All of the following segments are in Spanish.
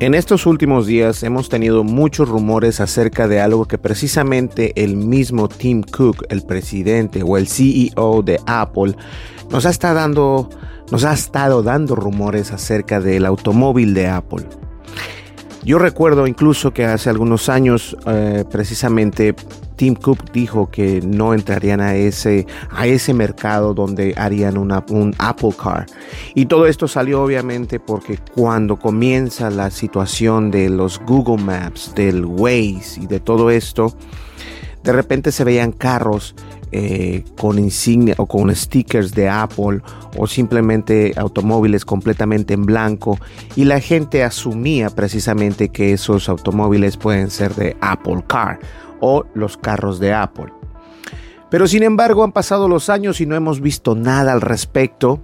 En estos últimos días hemos tenido muchos rumores acerca de algo que precisamente el mismo Tim Cook, el presidente o el CEO de Apple, nos ha estado dando, nos ha estado dando rumores acerca del automóvil de Apple. Yo recuerdo incluso que hace algunos años eh, precisamente Tim Cook dijo que no entrarían a ese, a ese mercado donde harían un Apple Car. Y todo esto salió obviamente porque cuando comienza la situación de los Google Maps, del Waze y de todo esto, de repente se veían carros eh, con insignia o con stickers de Apple o simplemente automóviles completamente en blanco y la gente asumía precisamente que esos automóviles pueden ser de Apple Car o los carros de Apple. Pero sin embargo han pasado los años y no hemos visto nada al respecto.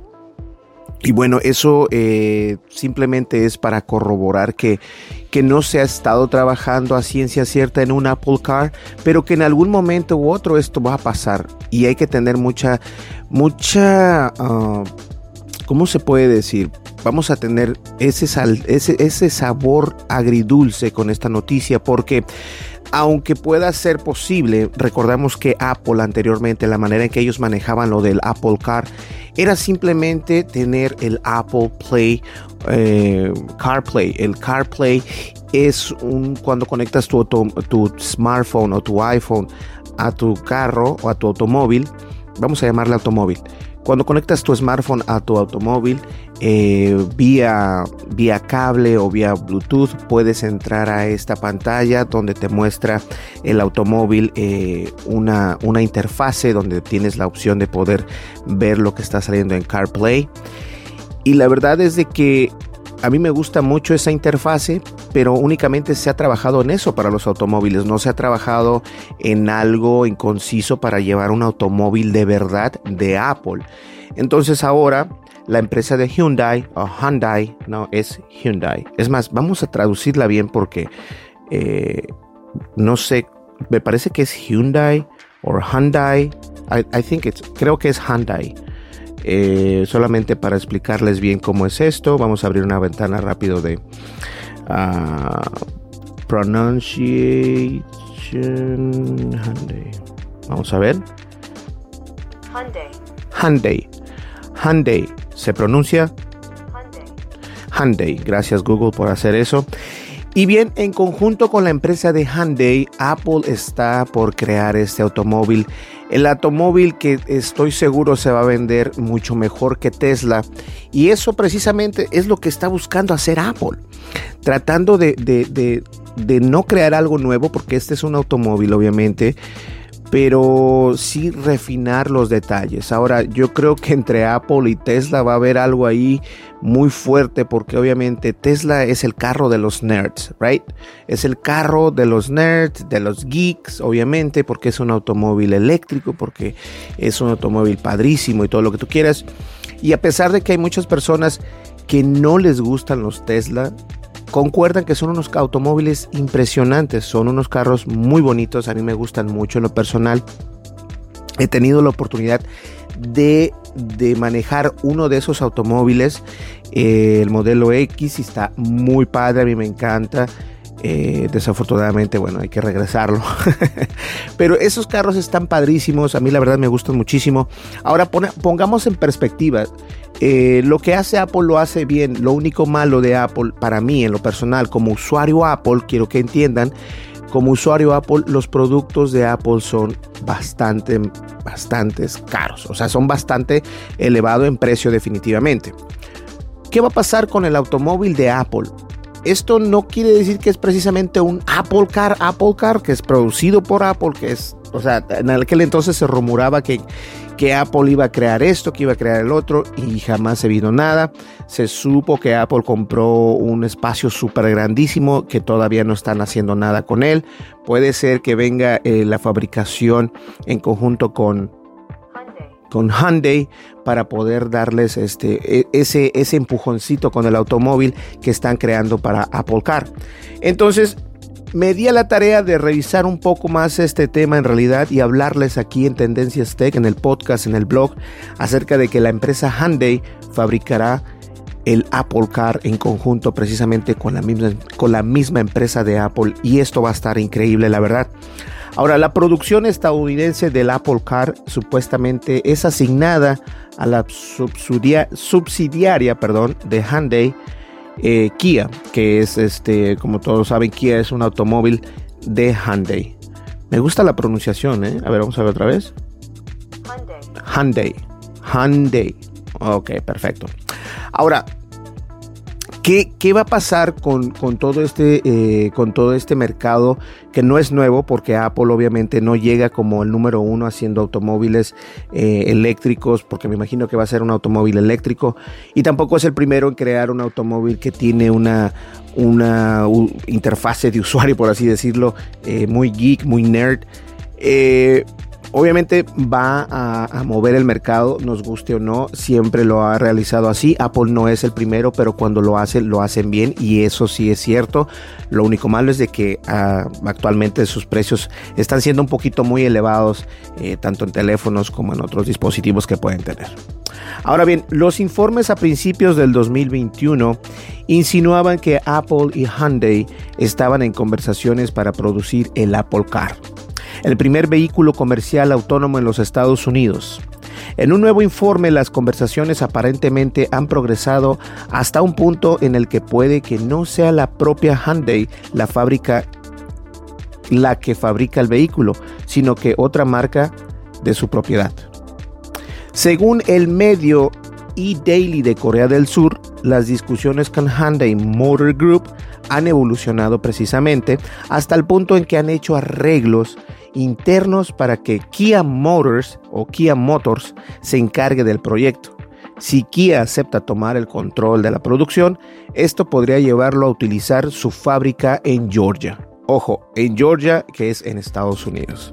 Y bueno, eso eh, simplemente es para corroborar que, que no se ha estado trabajando a ciencia cierta en un Apple Car, pero que en algún momento u otro esto va a pasar. Y hay que tener mucha, mucha, uh, ¿cómo se puede decir? Vamos a tener ese, sal, ese, ese sabor agridulce con esta noticia porque aunque pueda ser posible, recordamos que Apple anteriormente, la manera en que ellos manejaban lo del Apple Car, era simplemente tener el Apple Play, eh, CarPlay. El CarPlay es un, cuando conectas tu, tu smartphone o tu iPhone a tu carro o a tu automóvil, vamos a llamarle automóvil. Cuando conectas tu smartphone a tu automóvil eh, vía, vía cable o vía Bluetooth, puedes entrar a esta pantalla donde te muestra el automóvil eh, una, una interfase donde tienes la opción de poder ver lo que está saliendo en CarPlay. Y la verdad es de que a mí me gusta mucho esa interfase, pero únicamente se ha trabajado en eso para los automóviles, no se ha trabajado en algo inconciso para llevar un automóvil de verdad de Apple. Entonces ahora la empresa de Hyundai o Hyundai, no, es Hyundai. Es más, vamos a traducirla bien porque eh, no sé, me parece que es Hyundai o Hyundai. I, think it's, creo que es Hyundai. Eh, solamente para explicarles bien cómo es esto, vamos a abrir una ventana rápido de uh, pronunciation. Hyundai. Vamos a ver. Hyundai. Hyundai. Hyundai. Se pronuncia Hyundai. Hyundai. Gracias Google por hacer eso. Y bien, en conjunto con la empresa de Hyundai, Apple está por crear este automóvil el automóvil que estoy seguro se va a vender mucho mejor que Tesla. Y eso precisamente es lo que está buscando hacer Apple. Tratando de, no crear algo nuevo, porque este es un automóvil obviamente, pero sí refinar los detalles. Ahora, yo creo que entre Apple y Tesla va a haber algo ahí muy fuerte porque obviamente Tesla es el carro de los nerds, right? Es el carro de los nerds, de los geeks, obviamente, porque es un automóvil eléctrico, porque es un automóvil padrísimo y todo lo que tú quieras. Y a pesar de que hay muchas personas que no les gustan los Tesla, concuerdan que son unos automóviles impresionantes, son unos carros muy bonitos, a mí me gustan mucho en lo personal. He tenido la oportunidad de, manejar uno de esos automóviles, eh, el modelo X, y está muy padre, a mí me encanta. Eh, desafortunadamente, bueno, hay que regresarlo. Pero esos carros están padrísimos, a mí la verdad me gustan muchísimo. Ahora pongamos en perspectiva, eh, lo que hace Apple lo hace bien. Lo único malo de Apple, para mí en lo personal, como usuario Apple, quiero que entiendan, como usuario Apple, los productos de Apple son bastante, bastante caros. O sea, son bastante elevados en precio definitivamente. ¿Qué va a pasar con el automóvil de Apple? Esto no quiere decir que es precisamente un Apple Car, Apple Car, que es producido por Apple, que es, o sea, en aquel entonces se rumoraba que que Apple iba a crear esto, que iba a crear el otro y jamás se vino nada. Se supo que Apple compró un espacio súper grandísimo que todavía no están haciendo nada con él. Puede ser que venga eh, la fabricación en conjunto con con Hyundai para poder darles este, e, ese, ese empujoncito con el automóvil que están creando para Apple Car. Entonces, me di a la tarea de revisar un poco más este tema en realidad y hablarles aquí en Tendencias Tech, en el podcast, en el blog, acerca de que la empresa Hyundai fabricará el Apple Car en conjunto precisamente con la misma, con la misma empresa de Apple y esto va a estar increíble la verdad. Ahora, la producción estadounidense del Apple Car supuestamente es asignada a la subsidiaria, perdón, de Hyundai eh, Kia, que es este, como todos saben, Kia es un automóvil de Hyundai. Me gusta la pronunciación, ¿eh? A ver, vamos a ver otra vez. Hyundai. Hyundai. Ok, perfecto. Ahora, ¿Qué, va a pasar con, todo este, eh, con todo este mercado que no es nuevo porque Apple obviamente no llega como el número uno haciendo automóviles eh, eléctricos porque me imagino que va a ser un automóvil eléctrico y tampoco es el primero en crear un automóvil que tiene una, una interfase de usuario por así decirlo eh, muy geek, muy nerd. Obviamente va a, mover el mercado, nos guste o no, siempre lo ha realizado así. Apple no es el primero, pero cuando lo hace, lo hacen bien y eso sí es cierto. Lo único malo es de que ah, actualmente sus precios están siendo un poquito muy elevados, eh, tanto en teléfonos como en otros dispositivos que pueden tener. Ahora bien, los informes a principios del 2021 insinuaban que Apple y Hyundai estaban en conversaciones para producir el Apple Car el primer vehículo comercial autónomo en los Estados Unidos. En un nuevo informe, las conversaciones aparentemente han progresado hasta un punto en el que puede que no sea la propia Hyundai la fábrica la que fabrica el vehículo, sino que otra marca de su propiedad. Según el medio e-Daily de Corea del Sur, las discusiones con Hyundai Motor Group han evolucionado precisamente hasta el punto en que han hecho arreglos internos para que Kia Motors o Kia Motors se encargue del proyecto. Si Kia acepta tomar el control de la producción, esto podría llevarlo a utilizar su fábrica en Georgia. Ojo, en Georgia, que es en Estados Unidos.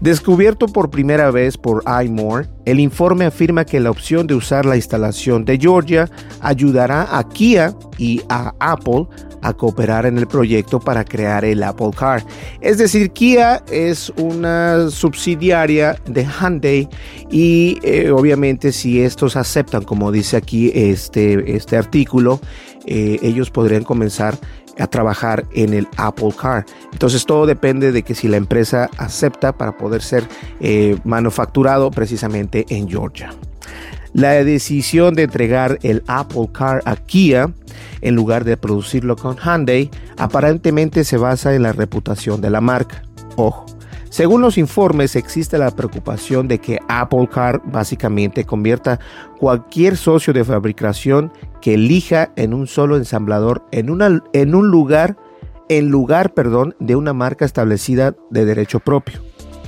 Descubierto por primera vez por iMore, el informe afirma que la opción de usar la instalación de Georgia ayudará a Kia y a Apple a cooperar en el proyecto para crear el Apple Car. Es decir, Kia es una subsidiaria de Hyundai y eh, obviamente si estos aceptan, como dice aquí este, este artículo, eh, ellos podrían comenzar a trabajar en el Apple Car. Entonces todo depende de que si la empresa acepta para poder ser eh, manufacturado precisamente en Georgia. La decisión de entregar el Apple Car a Kia en lugar de producirlo con Hyundai aparentemente se basa en la reputación de la marca. Ojo, según los informes existe la preocupación de que Apple Car básicamente convierta cualquier socio de fabricación que elija en un solo ensamblador en, un lugar en lugar, perdón, de una marca establecida de derecho propio.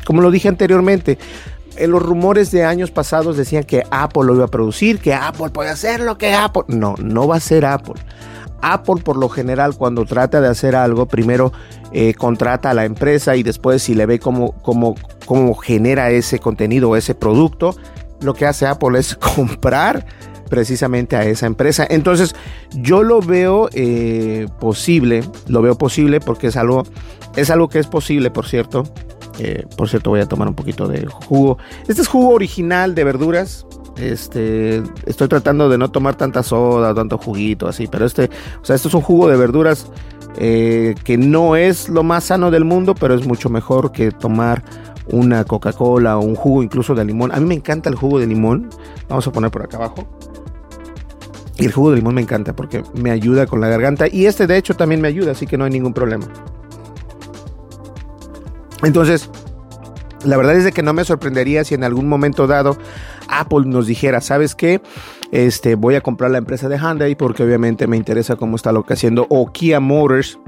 Como lo dije anteriormente, en los rumores de años pasados decían que Apple lo iba a producir, que Apple puede hacerlo, que Apple... No, no va a ser Apple. Apple por lo general cuando trata de hacer algo, primero eh, contrata a la empresa y después si le ve cómo, cómo, cómo genera ese contenido o ese producto, lo que hace Apple es comprar precisamente a esa empresa. Entonces yo lo veo eh, posible, lo veo posible porque es algo, es algo que es posible, por cierto. Eh, por cierto, voy a tomar un poquito de jugo. Este es jugo original de verduras. Este, estoy tratando de no tomar tanta soda, tanto juguito, así, pero este, o sea, esto es un jugo de verduras eh, que no es lo más sano del mundo, pero es mucho mejor que tomar una Coca-Cola o un jugo incluso de limón. A mí me encanta el jugo de limón. Vamos a poner por acá abajo. Y el jugo de limón me encanta porque me ayuda con la garganta. Y este de hecho también me ayuda, así que no hay ningún problema. Entonces, la verdad es de que no me sorprendería si en algún momento dado Apple nos dijera, ¿sabes qué? Este, voy a comprar la empresa de Hyundai porque obviamente me interesa cómo está lo que haciendo. O Kia Motors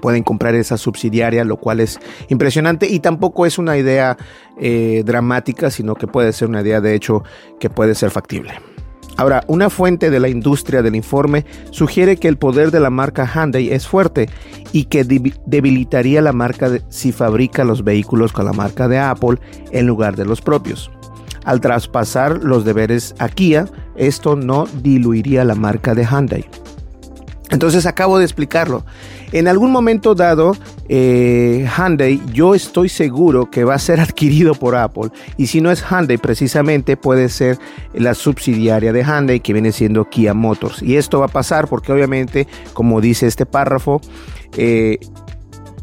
pueden comprar esa subsidiaria, lo cual es impresionante y tampoco es una idea eh, dramática, sino que puede ser una idea de hecho que puede ser factible. Ahora, una fuente de la industria del informe sugiere que el poder de la marca Hyundai es fuerte y que debilitaría la marca si fabrica los vehículos con la marca de Apple en lugar de los propios. Al traspasar los deberes a Kia, esto no diluiría la marca de Hyundai. Entonces acabo de explicarlo. En algún momento dado, eh, Hyundai, yo estoy seguro que va a ser adquirido por Apple. Y si no es Hyundai, precisamente puede ser la subsidiaria de Hyundai, que viene siendo Kia Motors. Y esto va a pasar porque obviamente, como dice este párrafo, eh,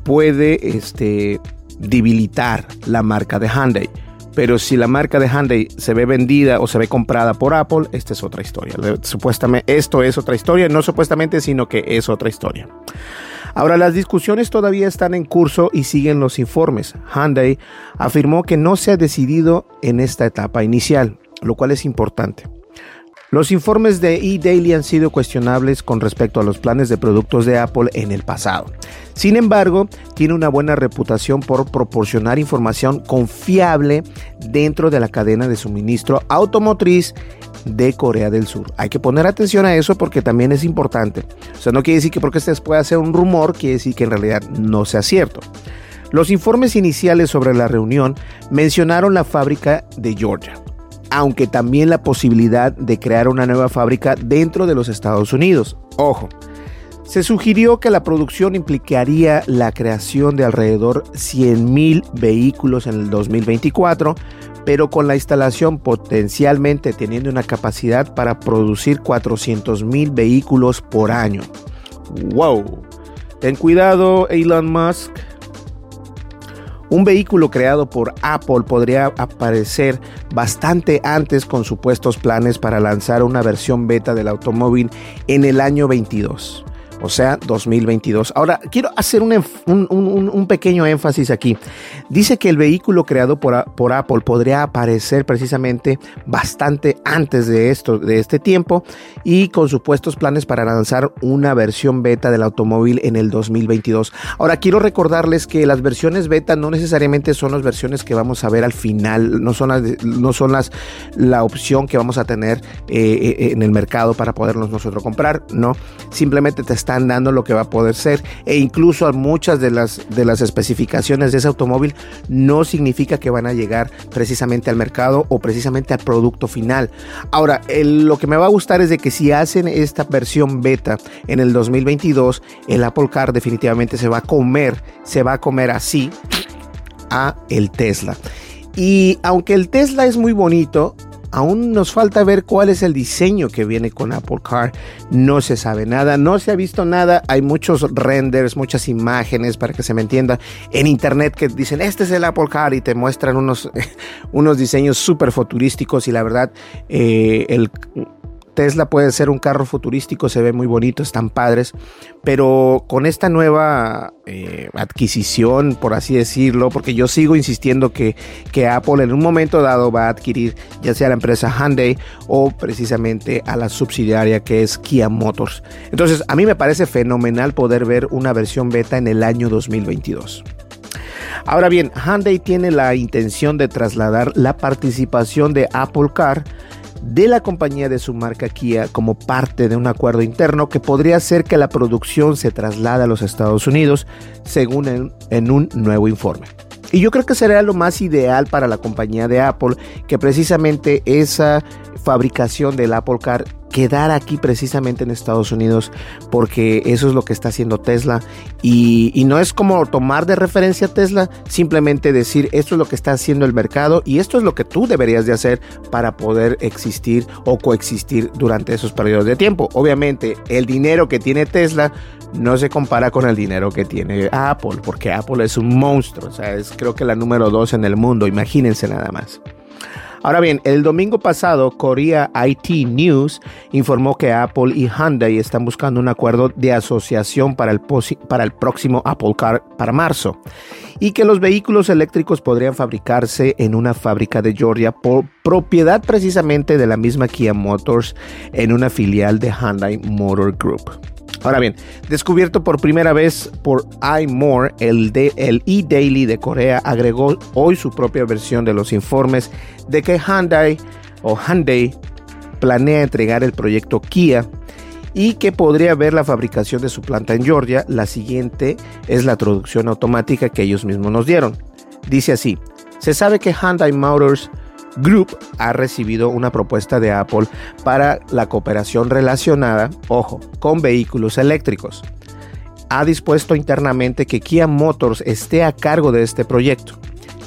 puede este, debilitar la marca de Hyundai. Pero si la marca de Hyundai se ve vendida o se ve comprada por Apple, esta es otra historia. Supuestamente, esto es otra historia, no supuestamente, sino que es otra historia. Ahora, las discusiones todavía están en curso y siguen los informes. Hyundai afirmó que no se ha decidido en esta etapa inicial, lo cual es importante. Los informes de eDaily han sido cuestionables con respecto a los planes de productos de Apple en el pasado. Sin embargo, tiene una buena reputación por proporcionar información confiable dentro de la cadena de suministro automotriz de Corea del Sur. Hay que poner atención a eso porque también es importante. O sea, no quiere decir que porque este pueda ser un rumor, quiere decir que en realidad no sea cierto. Los informes iniciales sobre la reunión mencionaron la fábrica de Georgia, aunque también la posibilidad de crear una nueva fábrica dentro de los Estados Unidos. Ojo, se sugirió que la producción implicaría la creación de alrededor 100.000 vehículos en el 2024, pero con la instalación potencialmente teniendo una capacidad para producir 400.000 vehículos por año. ¡Wow! Ten cuidado, Elon Musk. Un vehículo creado por Apple podría aparecer bastante antes con supuestos planes para lanzar una versión beta del automóvil en el año 22 o sea, 2022. Ahora, quiero hacer un, pequeño énfasis aquí. Dice que el vehículo creado por, por, Apple podría aparecer precisamente bastante antes de esto, de este tiempo, y con supuestos planes para lanzar una versión beta del automóvil en el 2022. Ahora, quiero recordarles que las versiones beta no necesariamente son las versiones que vamos a ver al final, no son las, no son las la opción que vamos a tener eh, eh, en el mercado para podernos nosotros comprar, no, simplemente te están dando lo que va a poder ser e incluso a muchas de las, de las especificaciones de ese automóvil no significa que van a llegar precisamente al mercado o precisamente al producto final. Ahora, lo que me va a gustar es de que si hacen esta versión beta en el 2022, el Apple Car definitivamente se va a comer, se va a comer así a el Tesla. Y aunque el Tesla es muy bonito, Aún nos falta ver cuál es el diseño que viene con Apple Car. No se sabe nada, no se ha visto nada. Hay muchos renders, muchas imágenes para que se me entienda en internet que dicen este es el Apple Car y te muestran unos, unos diseños súper futurísticos y la verdad eh, el Tesla puede ser un carro futurístico, se ve muy bonito, están padres, pero con esta nueva eh, adquisición, por así decirlo, porque yo sigo insistiendo que, que Apple en un momento dado va a adquirir ya sea la empresa Hyundai o precisamente a la subsidiaria que es Kia Motors. Entonces, a mí me parece fenomenal poder ver una versión beta en el año 2022. Ahora bien, Hyundai tiene la intención de trasladar la participación de Apple Car de la compañía de su marca Kia como parte de un acuerdo interno que podría hacer que la producción se traslade a los Estados Unidos, según en, un nuevo informe. Y yo creo que sería lo más ideal para la compañía de Apple que precisamente esa fabricación del Apple Car quedar aquí precisamente en Estados Unidos porque eso es lo que está haciendo Tesla y, no es como tomar de referencia Tesla, simplemente decir esto es lo que está haciendo el mercado y esto es lo que tú deberías de hacer para poder existir o coexistir durante esos periodos de tiempo. Obviamente el dinero que tiene Tesla no se compara con el dinero que tiene Apple porque Apple es un monstruo, o sea, es creo que la número dos en el mundo, imagínense nada más. Ahora bien, el domingo pasado, Korea IT News informó que Apple y Hyundai están buscando un acuerdo de asociación para el, para el próximo Apple Car para marzo y que los vehículos eléctricos podrían fabricarse en una fábrica de Georgia por propiedad precisamente de la misma Kia Motors en una filial de Hyundai Motor Group. Ahora bien, descubierto por primera vez por iMore, el, el e-Daily de Corea agregó hoy su propia versión de los informes de que Hyundai o Hyundai planea entregar el proyecto Kia y que podría ver la fabricación de su planta en Georgia. La siguiente es la traducción automática que ellos mismos nos dieron. Dice así, se sabe que Hyundai Motors Group ha recibido una propuesta de Apple para la cooperación relacionada, ojo, con vehículos eléctricos. Ha dispuesto internamente que Kia Motors esté a cargo de este proyecto.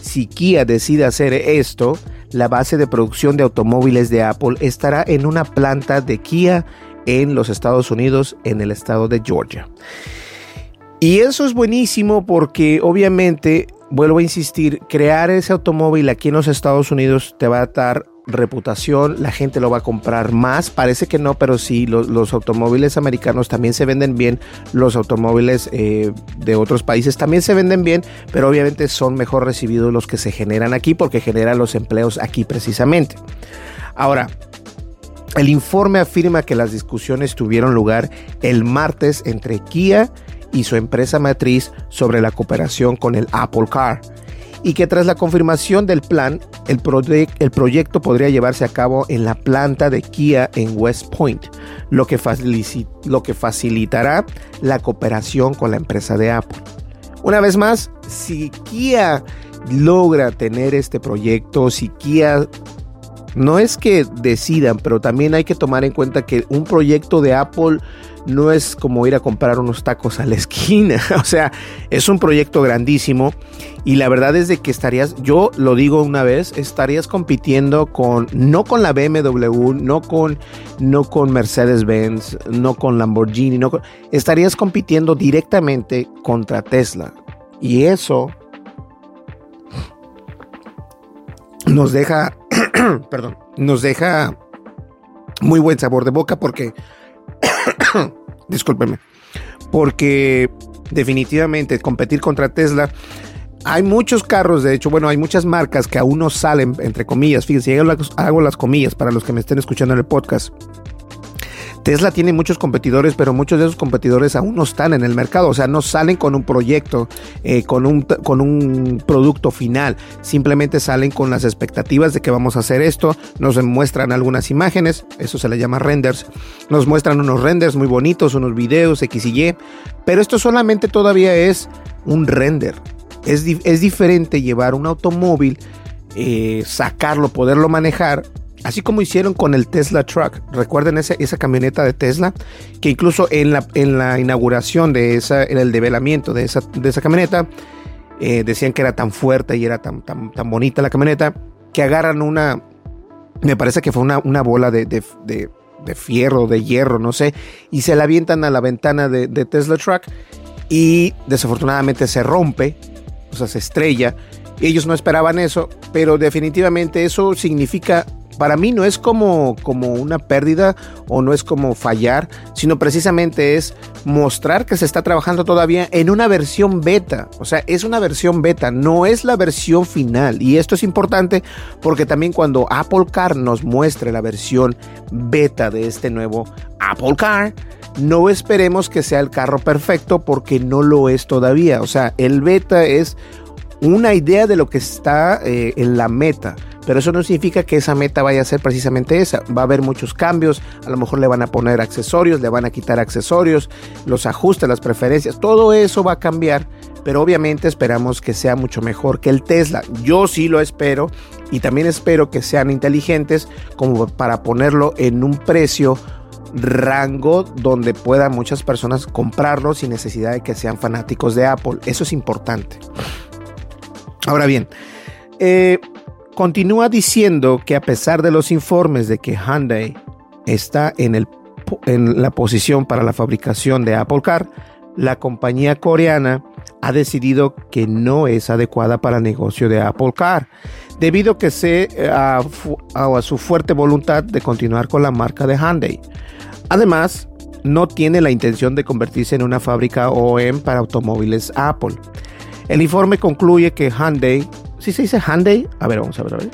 Si Kia decide hacer esto, la base de producción de automóviles de Apple estará en una planta de Kia en los Estados Unidos, en el estado de Georgia. Y eso es buenísimo porque obviamente vuelvo a insistir, crear ese automóvil aquí en los Estados Unidos te va a dar reputación, la gente lo va a comprar más, parece que no, pero sí, los, automóviles americanos también se venden bien, los automóviles eh, de otros países también se venden bien, pero obviamente son mejor recibidos los que se generan aquí porque generan los empleos aquí precisamente. Ahora, el informe afirma que las discusiones tuvieron lugar el martes entre Kia y su empresa matriz sobre la cooperación con el Apple Car y que tras la confirmación del plan, el, el, proyecto podría llevarse a cabo en la planta de Kia en West Point, lo que, lo que facilitará la cooperación con la empresa de Apple. Una vez más, si Kia logra tener este proyecto, si Kia no es que decidan, pero también hay que tomar en cuenta que un proyecto de Apple no es como ir a comprar unos tacos a la esquina. o sea, es un proyecto grandísimo y la verdad es de que estarías, yo lo digo una vez, estarías compitiendo con, no con la BMW, no con, no con Mercedes-Benz, no con Lamborghini, no estarías compitiendo directamente contra Tesla. Y eso nos deja, perdón, nos deja muy buen sabor de boca porque discúlpeme, porque definitivamente competir contra Tesla, hay muchos carros, de hecho, bueno, hay muchas marcas que aún no salen, entre comillas, fíjense, hago las comillas para los que me estén escuchando en el podcast. Tesla tiene muchos competidores, pero muchos de esos competidores aún no están en el mercado, o sea, no salen con un proyecto, eh, con, un, con un producto final, simplemente salen con las expectativas de que vamos a hacer esto, nos muestran algunas imágenes, eso se le llama renders, nos muestran unos renders muy bonitos, unos videos X y Y, pero esto solamente todavía es un render. Es, es diferente llevar un automóvil, eh, sacarlo, poderlo manejar Así como hicieron con el Tesla Truck. Recuerden esa, esa camioneta de Tesla, que incluso en la, en la inauguración de esa, en el develamiento de esa, de esa camioneta, eh, decían que era tan fuerte y era tan, tan, tan, bonita la camioneta, que agarran una, me parece que fue una, una bola de, de, de, fierro, de hierro, no sé, y se la avientan a la ventana de, de Tesla Truck y desafortunadamente se rompe, o sea, se estrella. Ellos no esperaban eso, pero definitivamente eso significa para mí no es como, como una pérdida o no es como fallar, sino precisamente es mostrar que se está trabajando todavía en una versión beta. O sea, es una versión beta, no es la versión final. Y esto es importante porque también cuando Apple Car nos muestre la versión beta de este nuevo Apple Car, no esperemos que sea el carro perfecto porque no lo es todavía. O sea, el beta es una idea de lo que está eh, en la meta. Pero eso no significa que esa meta vaya a ser precisamente esa. Va a haber muchos cambios. A lo mejor le van a poner accesorios, le van a quitar accesorios, los ajustes, las preferencias. Todo eso va a cambiar. Pero obviamente esperamos que sea mucho mejor que el Tesla. Yo sí lo espero. Y también espero que sean inteligentes como para ponerlo en un precio rango donde puedan muchas personas comprarlo sin necesidad de que sean fanáticos de Apple. Eso es importante. Ahora bien, eh, continúa diciendo que a pesar de los informes de que Hyundai está en, el, en la posición para la fabricación de Apple Car, la compañía coreana ha decidido que no es adecuada para el negocio de Apple Car, debido que se, eh, a, a, su fuerte voluntad de continuar con la marca de Hyundai. Además, no tiene la intención de convertirse en una fábrica OEM para automóviles Apple. El informe concluye que Hyundai, ¿sí se dice Hyundai? A ver, vamos a ver, a ver.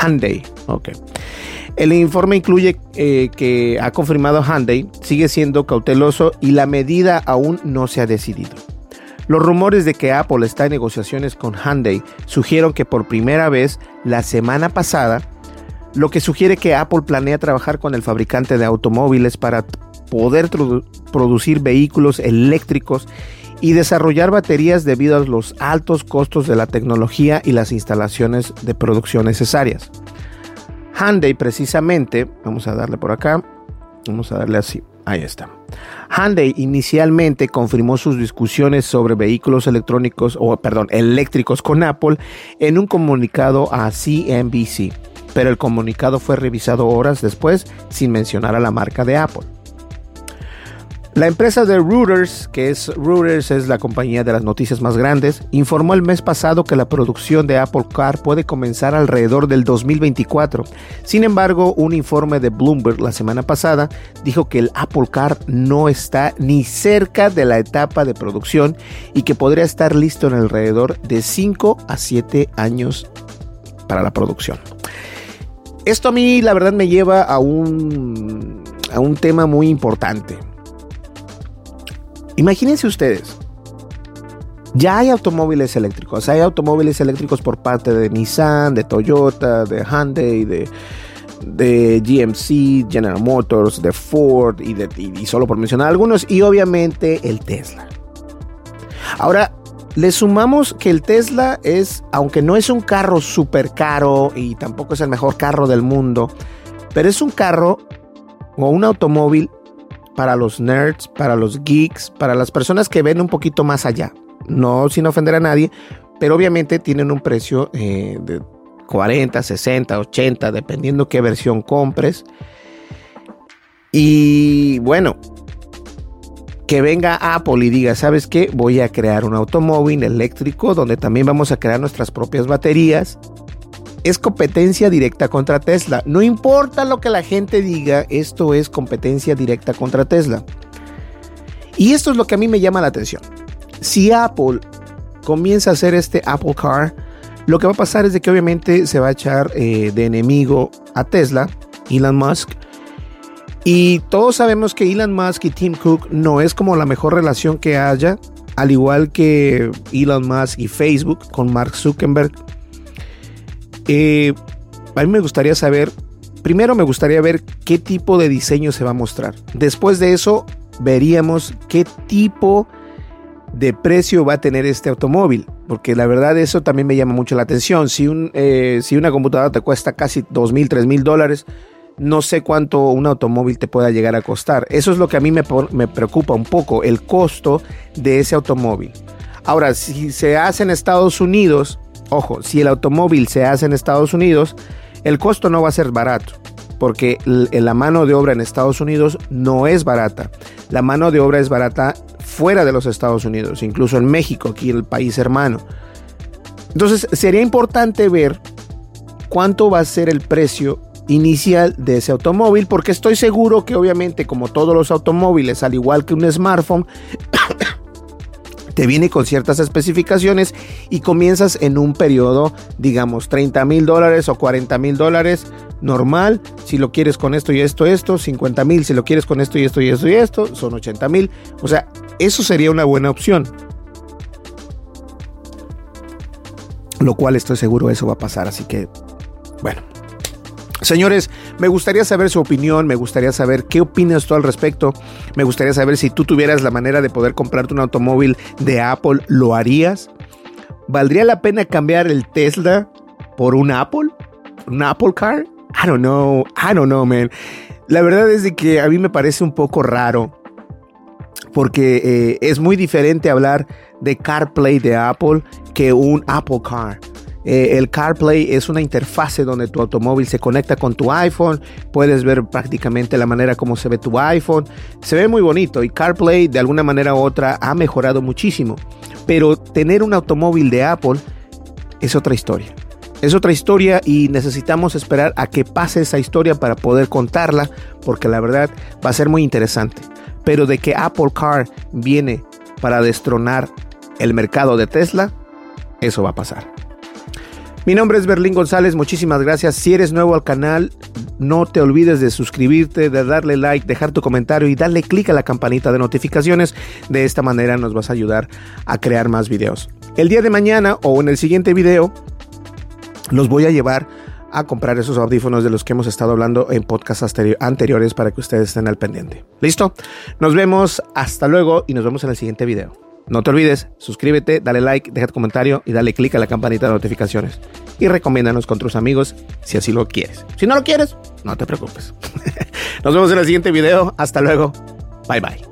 Hyundai. Ok. El informe incluye eh, que ha confirmado Hyundai sigue siendo cauteloso y la medida aún no se ha decidido. Los rumores de que Apple está en negociaciones con Hyundai sugieren que por primera vez la semana pasada, lo que sugiere que Apple planea trabajar con el fabricante de automóviles para poder producir vehículos eléctricos y desarrollar baterías debido a los altos costos de la tecnología y las instalaciones de producción necesarias. Hyundai precisamente, vamos a darle por acá, vamos a darle así, ahí está. Hyundai inicialmente confirmó sus discusiones sobre vehículos electrónicos o perdón, eléctricos con Apple en un comunicado a CNBC, pero el comunicado fue revisado horas después sin mencionar a la marca de Apple. La empresa de Reuters, que es Reuters es la compañía de las noticias más grandes, informó el mes pasado que la producción de Apple Car puede comenzar alrededor del 2024. Sin embargo, un informe de Bloomberg la semana pasada dijo que el Apple Car no está ni cerca de la etapa de producción y que podría estar listo en alrededor de 5 a 7 años para la producción. Esto a mí la verdad me lleva a un, a un tema muy importante. Imagínense ustedes, ya hay automóviles eléctricos, hay automóviles eléctricos por parte de Nissan, de Toyota, de Hyundai, de, de GMC, General Motors, de Ford y, de, y solo por mencionar algunos, y obviamente el Tesla. Ahora, le sumamos que el Tesla es, aunque no es un carro súper caro y tampoco es el mejor carro del mundo, pero es un carro o un automóvil para los nerds, para los geeks, para las personas que ven un poquito más allá. No sin ofender a nadie, pero obviamente tienen un precio eh, de 40, 60, 80, dependiendo qué versión compres. Y bueno, que venga Apple y diga, ¿sabes qué? Voy a crear un automóvil eléctrico donde también vamos a crear nuestras propias baterías es competencia directa contra Tesla. No importa lo que la gente diga, esto es competencia directa contra Tesla. Y esto es lo que a mí me llama la atención. Si Apple comienza a hacer este Apple Car, lo que va a pasar es de que obviamente se va a echar eh, de enemigo a Tesla, Elon Musk. Y todos sabemos que Elon Musk y Tim Cook no es como la mejor relación que haya, al igual que Elon Musk y Facebook con Mark Zuckerberg. Eh, a mí me gustaría saber, primero me gustaría ver qué tipo de diseño se va a mostrar. Después de eso, veríamos qué tipo de precio va a tener este automóvil. Porque la verdad eso también me llama mucho la atención. Si, un, eh, una computadora te cuesta casi dos mil, tres mil dólares, no sé cuánto un automóvil te pueda llegar a costar. Eso es lo que a mí me, me preocupa un poco, el costo de ese automóvil. Ahora, si se hace en Estados Unidos, Ojo, si el automóvil se hace en Estados Unidos, el costo no va a ser barato, porque la mano de obra en Estados Unidos no es barata. La mano de obra es barata fuera de los Estados Unidos, incluso en México, aquí el país hermano. Entonces, sería importante ver cuánto va a ser el precio inicial de ese automóvil, porque estoy seguro que obviamente como todos los automóviles, al igual que un smartphone, te viene con ciertas especificaciones y comienzas en un periodo, digamos, 30 mil dólares o 40 mil dólares normal. Si lo quieres con esto y esto, esto, 50 mil. Si lo quieres con esto y esto y esto y esto, son 80 mil. O sea, eso sería una buena opción. Lo cual estoy seguro eso va a pasar, así que, bueno. Señores, me gustaría saber su opinión, me gustaría saber qué opinas tú al respecto, me gustaría saber si tú tuvieras la manera de poder comprarte un automóvil de Apple, ¿lo harías? ¿Valdría la pena cambiar el Tesla por un Apple? ¿Un Apple Car? I don't know, I don't know, man. La verdad es de que a mí me parece un poco raro porque eh, es muy diferente hablar de CarPlay de Apple que un Apple Car. Eh, el CarPlay es una interfase donde tu automóvil se conecta con tu iPhone, puedes ver prácticamente la manera como se ve tu iPhone, se ve muy bonito y CarPlay de alguna manera u otra ha mejorado muchísimo, pero tener un automóvil de Apple es otra historia. Es otra historia y necesitamos esperar a que pase esa historia para poder contarla, porque la verdad va a ser muy interesante. Pero de que Apple Car viene para destronar el mercado de Tesla, eso va a pasar. Mi nombre es Berlín González, muchísimas gracias. Si eres nuevo al canal, no te olvides de suscribirte, de darle like, dejar tu comentario y darle clic a la campanita de notificaciones. De esta manera nos vas a ayudar a crear más videos. El día de mañana o en el siguiente video los voy a llevar a comprar esos audífonos de los que hemos estado hablando en podcasts anteriores para que ustedes estén al pendiente. ¿Listo? Nos vemos, hasta luego y nos vemos en el siguiente video. No te olvides, suscríbete, dale like, deja tu comentario y dale click a la campanita de notificaciones. Y recomiéndanos con tus amigos si así lo quieres. Si no lo quieres, no te preocupes. Nos vemos en el siguiente video. Hasta luego. Bye bye.